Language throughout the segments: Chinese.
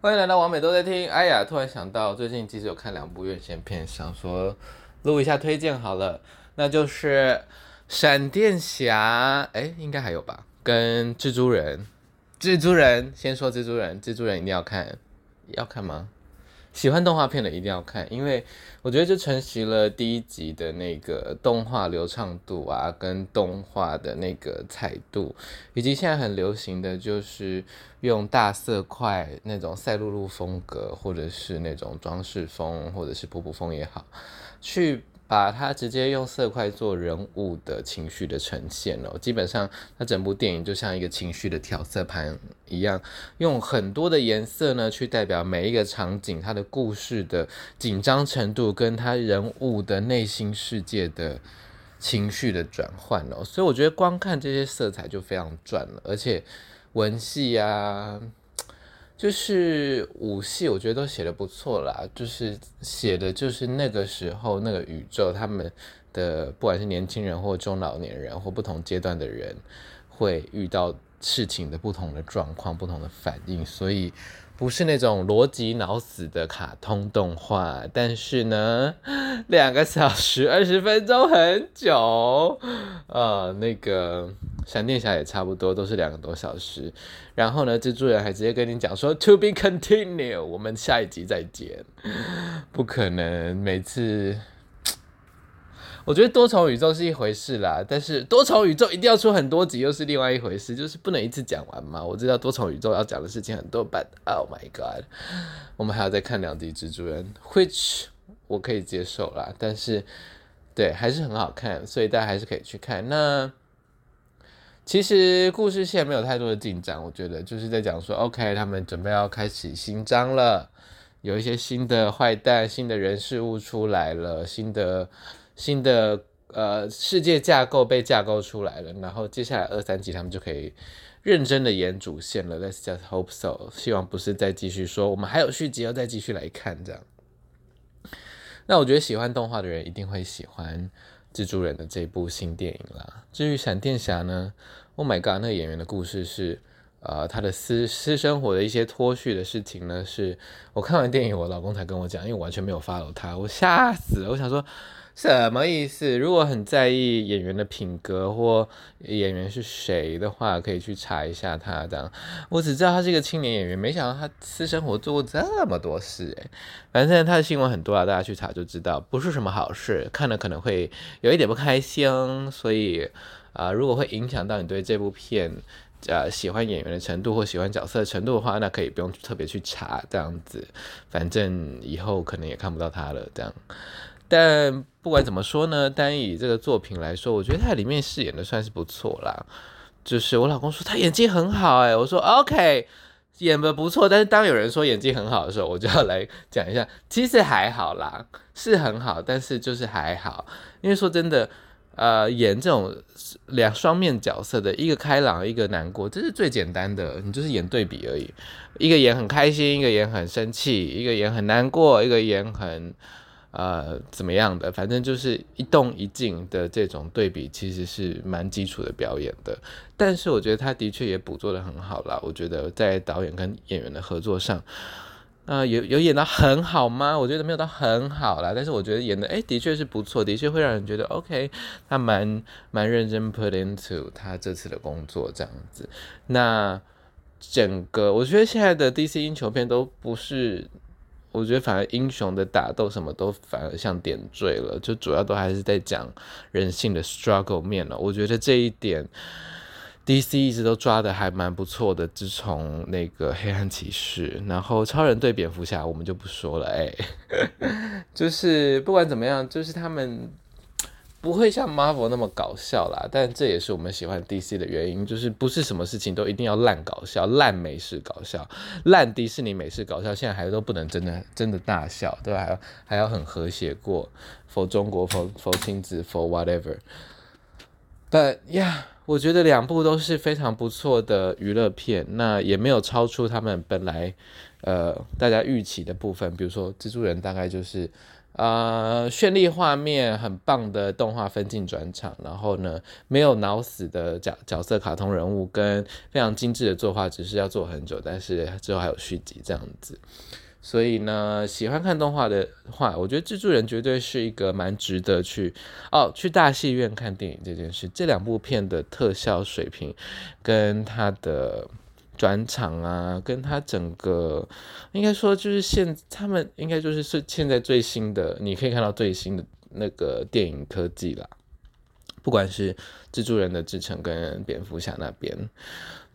欢迎来到王美都在听。哎呀，突然想到，最近其实有看两部院线片，想说录一下推荐好了。那就是闪电侠，哎，应该还有吧？跟蜘蛛人，蜘蛛人先说蜘蛛人，蜘蛛人一定要看，要看吗？喜欢动画片的一定要看，因为我觉得就承袭了第一集的那个动画流畅度啊，跟动画的那个彩度，以及现在很流行的就是用大色块那种赛璐璐风格，或者是那种装饰风，或者是普普风也好，去。把它直接用色块做人物的情绪的呈现哦，基本上它整部电影就像一个情绪的调色盘一样，用很多的颜色呢去代表每一个场景，它的故事的紧张程度跟它人物的内心世界的情绪的转换哦，所以我觉得光看这些色彩就非常赚了，而且文戏啊。就是五系，我觉得都写的不错啦。就是写的就是那个时候那个宇宙，他们的不管是年轻人或中老年人或不同阶段的人，会遇到事情的不同的状况、不同的反应，所以。不是那种逻辑脑死的卡通动画，但是呢，两个小时二十分钟很久，呃，那个闪电侠也差不多都是两个多小时，然后呢，蜘蛛人还直接跟你讲说 To be continued，我们下一集再见，不可能每次。我觉得多重宇宙是一回事啦，但是多重宇宙一定要出很多集又是另外一回事，就是不能一次讲完嘛。我知道多重宇宙要讲的事情很多，but oh my god，我们还要再看两集蜘蛛人，which 我可以接受啦，但是对还是很好看，所以大家还是可以去看。那其实故事线没有太多的进展，我觉得就是在讲说，OK，他们准备要开启新章了，有一些新的坏蛋、新的人事物出来了，新的。新的呃世界架构被架构出来了，然后接下来二三集他们就可以认真的演主线了。Let's just hope so，希望不是再继续说我们还有续集要再继续来看这样。那我觉得喜欢动画的人一定会喜欢蜘蛛人的这部新电影啦。至于闪电侠呢？Oh my god，那个演员的故事是呃他的私私生活的一些脱序的事情呢，是我看完电影我老公才跟我讲，因为我完全没有 follow 他，我吓死了，我想说。什么意思？如果很在意演员的品格或演员是谁的话，可以去查一下他。这样，我只知道他是一个青年演员，没想到他私生活做过这么多事。诶，反正他的新闻很多啊，大家去查就知道，不是什么好事，看了可能会有一点不开心。所以啊、如果会影响到你对这部片呃喜欢演员的程度或喜欢角色的程度的话，那可以不用特别去查这样子。反正以后可能也看不到他了，这样。但不管怎么说呢，单以这个作品来说，我觉得他里面饰演的算是不错啦。就是我老公说他演技很好，欸，诶，我说 OK，演的不错。但是当有人说演技很好的时候，我就要来讲一下，其实还好啦，是很好，但是就是还好。因为说真的，呃，演这种两双面角色的一个开朗，一个难过，这是最简单的，你就是演对比而已。一个演很开心，一个演很生气，一个演很难过，一个演很。呃，怎么样的？反正就是一动一静的这种对比，其实是蛮基础的表演的。但是我觉得他的确也捕捉得很好啦。我觉得在导演跟演员的合作上，呃，有有演到很好吗？我觉得没有到很好啦。但是我觉得演的，诶，的确是不错，的确会让人觉得 OK，他蛮蛮认真 put into 他这次的工作这样子。那整个我觉得现在的 DC 英雄片都不是。我觉得反而英雄的打斗什么都反而像点缀了，就主要都还是在讲人性的 struggle 面了。我觉得这一点 DC 一直都抓的还蛮不错的。自从那个黑暗骑士，然后超人对蝙蝠侠，我们就不说了。哎，就是不管怎么样，就是他们。不会像 Marvel 那么搞笑啦，但这也是我们喜欢 DC 的原因，就是不是什么事情都一定要烂搞笑、烂美式搞笑、烂迪士尼美式搞笑，现在还都不能真的真的大笑，对吧？还要还要很和谐过，for 中国，for for 亲子，for whatever。But yeah，我觉得两部都是非常不错的娱乐片，那也没有超出他们本来呃大家预期的部分，比如说蜘蛛人大概就是。呃，绚丽画面很棒的动画分镜转场，然后呢，没有脑死的角角色卡通人物，跟非常精致的作画，只是要做很久，但是之后还有续集这样子。所以呢，喜欢看动画的话，我觉得《蜘蛛人》绝对是一个蛮值得去哦去大戏院看电影这件事。这两部片的特效水平跟它的。转场啊，跟他整个应该说就是现他们应该就是是现在最新的，你可以看到最新的那个电影科技啦，不管是蜘蛛人的制程跟蝙蝠侠那边。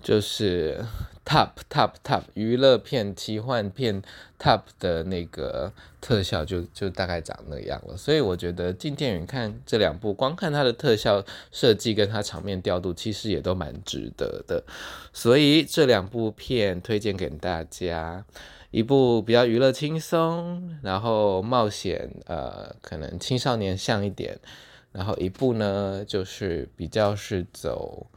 就是 top top top 娱乐片、奇幻片 top 的那个特效就就大概长那样了，所以我觉得进电影看这两部，光看它的特效设计跟它场面调度，其实也都蛮值得的。所以这两部片推荐给大家，一部比较娱乐轻松，然后冒险，呃，可能青少年像一点，然后一部呢就是比较是走。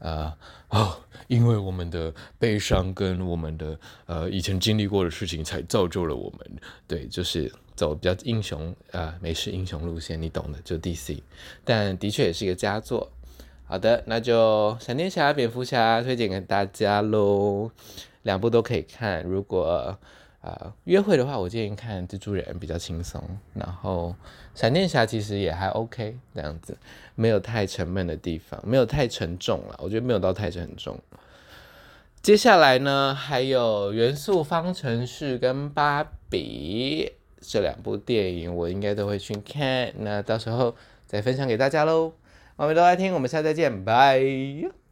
啊哦，因为我们的悲伤跟我们的呃以前经历过的事情，才造就了我们。对，就是走比较英雄啊、呃，美式英雄路线，你懂的，就 DC。但的确也是一个佳作。好的，那就闪电侠、蝙蝠侠推荐给大家喽，两部都可以看。如果、呃，约会的话，我建议看蜘蛛人比较轻松，然后闪电侠其实也还 OK，这样子没有太沉闷的地方，没有太沉重了，我觉得没有到太沉重。接下来呢，还有《元素方程式》跟《芭比》这两部电影，我应该都会去看，那到时候再分享给大家喽。我们都来听，我们下次再见，拜。